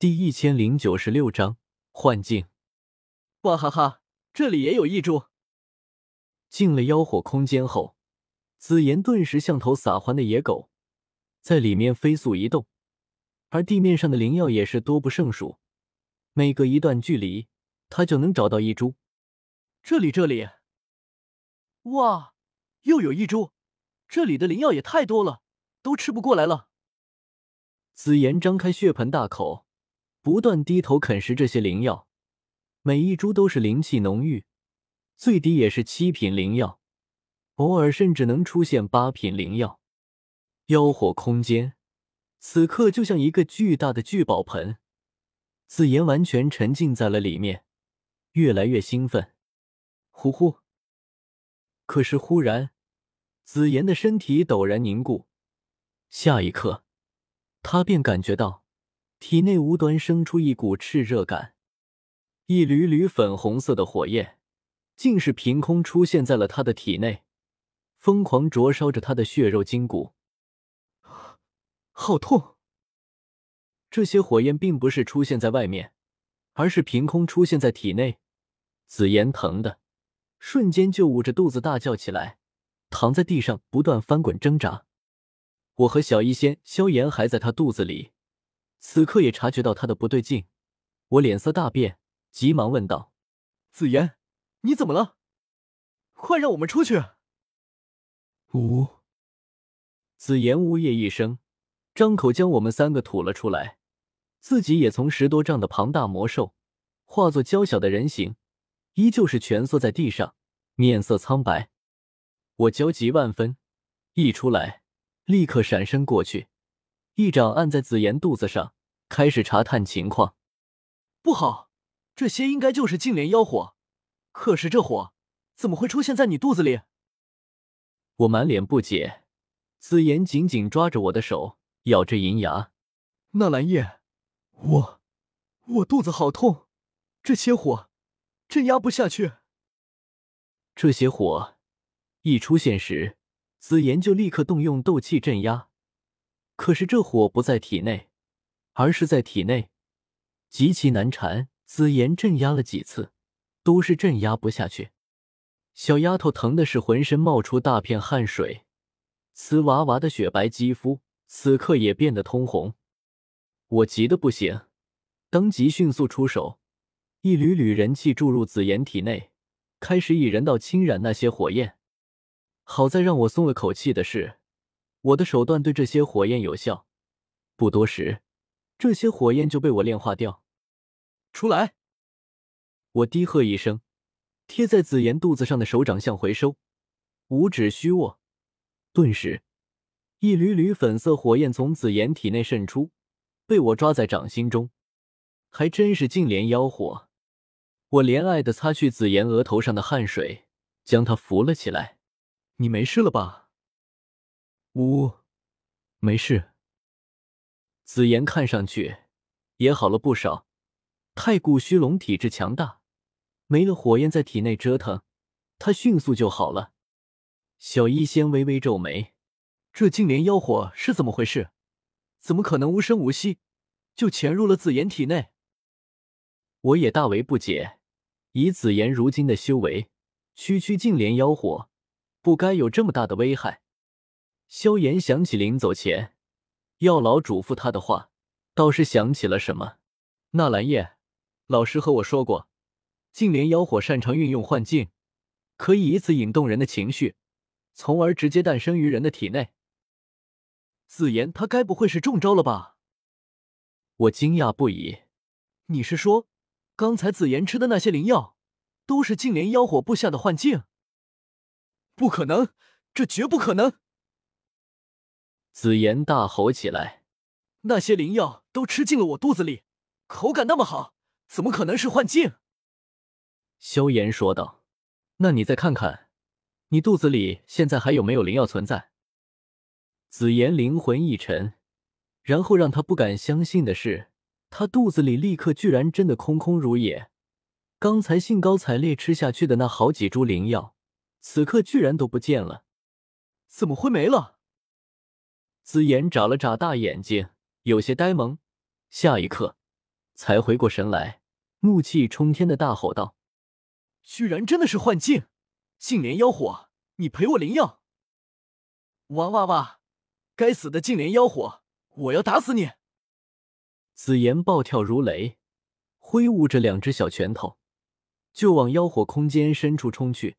第一千零九十六章幻境。哇哈哈，这里也有异株。进了妖火空间后，紫妍顿时像头撒欢的野狗，在里面飞速移动，而地面上的灵药也是多不胜数。每隔一段距离，他就能找到一株。这里，这里，哇，又有一株！这里的灵药也太多了，都吃不过来了。紫妍张开血盆大口。不断低头啃食这些灵药，每一株都是灵气浓郁，最低也是七品灵药，偶尔甚至能出现八品灵药。妖火空间此刻就像一个巨大的聚宝盆，紫妍完全沉浸在了里面，越来越兴奋。呼呼！可是忽然，紫妍的身体陡然凝固，下一刻，他便感觉到。体内无端生出一股炽热感，一缕缕粉红色的火焰，竟是凭空出现在了他的体内，疯狂灼烧着他的血肉筋骨。好痛！这些火焰并不是出现在外面，而是凭空出现在体内。紫妍疼的瞬间就捂着肚子大叫起来，躺在地上不断翻滚挣扎。我和小医仙、萧炎还在他肚子里。此刻也察觉到他的不对劲，我脸色大变，急忙问道：“紫妍，你怎么了？快让我们出去！”呜，紫妍呜咽一声，张口将我们三个吐了出来，自己也从十多丈的庞大魔兽化作娇小的人形，依旧是蜷缩在地上，面色苍白。我焦急万分，一出来立刻闪身过去。一掌按在紫妍肚子上，开始查探情况。不好，这些应该就是净莲妖火。可是这火怎么会出现在你肚子里？我满脸不解。紫妍紧紧抓着我的手，咬着银牙。纳兰叶，我我肚子好痛，这些火镇压不下去。这些火一出现时，紫妍就立刻动用斗气镇压。可是这火不在体内，而是在体内，极其难缠。紫妍镇压了几次，都是镇压不下去。小丫头疼的是浑身冒出大片汗水，瓷娃娃的雪白肌肤此刻也变得通红。我急得不行，当即迅速出手，一缕缕人气注入紫妍体内，开始以人道侵染那些火焰。好在让我松了口气的是。我的手段对这些火焰有效，不多时，这些火焰就被我炼化掉。出来！我低喝一声，贴在紫妍肚子上的手掌向回收，五指虚握，顿时，一缕缕粉色火焰从紫妍体内渗出，被我抓在掌心中，还真是净莲妖火。我怜爱的擦去紫妍额头上的汗水，将她扶了起来。你没事了吧？呜，没事。紫妍看上去也好了不少。太古虚龙体质强大，没了火焰在体内折腾，他迅速就好了。小医仙微微皱眉：“这净莲妖火是怎么回事？怎么可能无声无息就潜入了紫妍体内？”我也大为不解。以紫妍如今的修为，区区净莲妖火不该有这么大的危害。萧炎想起临走前药老嘱咐他的话，倒是想起了什么。纳兰叶老师和我说过，净莲妖火擅长运用幻境，可以以此引动人的情绪，从而直接诞生于人的体内。紫妍他该不会是中招了吧？我惊讶不已。你是说，刚才紫妍吃的那些灵药，都是净莲妖火布下的幻境？不可能，这绝不可能！紫妍大吼起来：“那些灵药都吃进了我肚子里，口感那么好，怎么可能是幻境？”萧炎说道：“那你再看看，你肚子里现在还有没有灵药存在？”紫妍灵魂一沉，然后让他不敢相信的是，他肚子里立刻居然真的空空如也。刚才兴高采烈吃下去的那好几株灵药，此刻居然都不见了，怎么会没了？紫妍眨了眨大眼睛，有些呆萌。下一刻，才回过神来，怒气冲天的大吼道：“居然真的是幻境！净莲妖火，你赔我灵药！哇哇哇！该死的净莲妖火，我要打死你！”紫妍暴跳如雷，挥舞着两只小拳头，就往妖火空间深处冲去，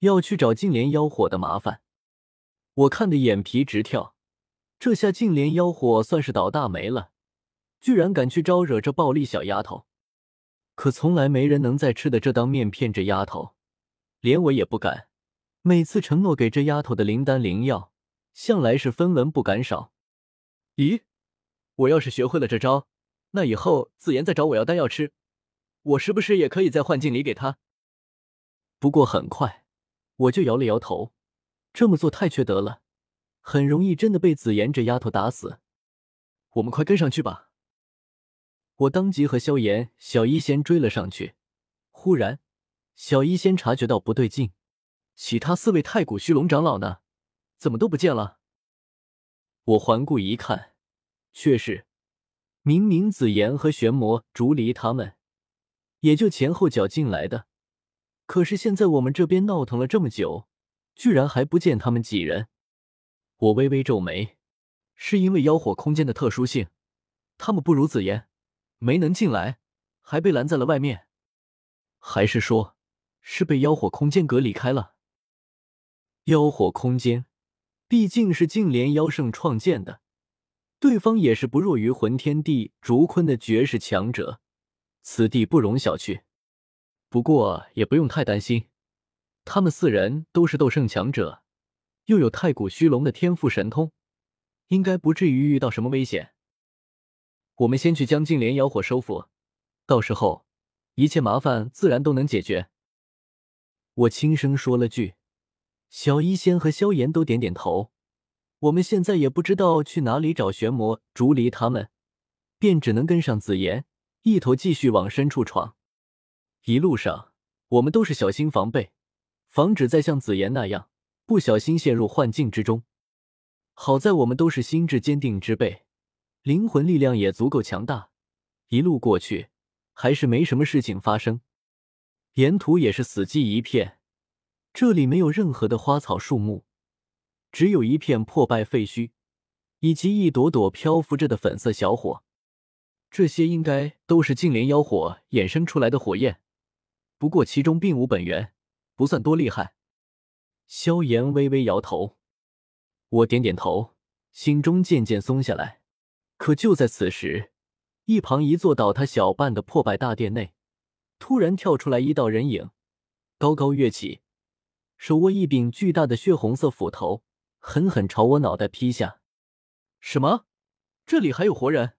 要去找净莲妖火的麻烦。我看的眼皮直跳，这下净莲妖火算是倒大霉了，居然敢去招惹这暴力小丫头。可从来没人能再吃的这当面骗这丫头，连我也不敢。每次承诺给这丫头的灵丹灵药，向来是分文不敢少。咦，我要是学会了这招，那以后自言再找我要丹药吃，我是不是也可以在幻境里给他？不过很快我就摇了摇头。这么做太缺德了，很容易真的被紫妍这丫头打死。我们快跟上去吧！我当即和萧炎、小医仙追了上去。忽然，小医仙察觉到不对劲，其他四位太古虚龙长老呢？怎么都不见了？我环顾一看，却是明明紫妍和玄魔、竹离他们也就前后脚进来的，可是现在我们这边闹腾了这么久。居然还不见他们几人，我微微皱眉，是因为妖火空间的特殊性，他们不如紫妍，没能进来，还被拦在了外面，还是说，是被妖火空间隔离开了？妖火空间毕竟是净莲妖圣创建的，对方也是不弱于魂天帝竹坤的绝世强者，此地不容小觑。不过也不用太担心。他们四人都是斗圣强者，又有太古虚龙的天赋神通，应该不至于遇到什么危险。我们先去将净莲妖火收服，到时候一切麻烦自然都能解决。我轻声说了句，小医仙和萧炎都点点头。我们现在也不知道去哪里找玄魔、竹离他们，便只能跟上紫妍，一头继续往深处闯。一路上，我们都是小心防备。防止再像紫妍那样不小心陷入幻境之中。好在我们都是心智坚定之辈，灵魂力量也足够强大，一路过去还是没什么事情发生。沿途也是死寂一片，这里没有任何的花草树木，只有一片破败废墟，以及一朵朵漂浮着的粉色小火。这些应该都是净莲妖火衍生出来的火焰，不过其中并无本源。不算多厉害，萧炎微微摇头，我点点头，心中渐渐松下来。可就在此时，一旁一座倒塌小半的破败大殿内，突然跳出来一道人影，高高跃起，手握一柄巨大的血红色斧头，狠狠朝我脑袋劈下。什么？这里还有活人？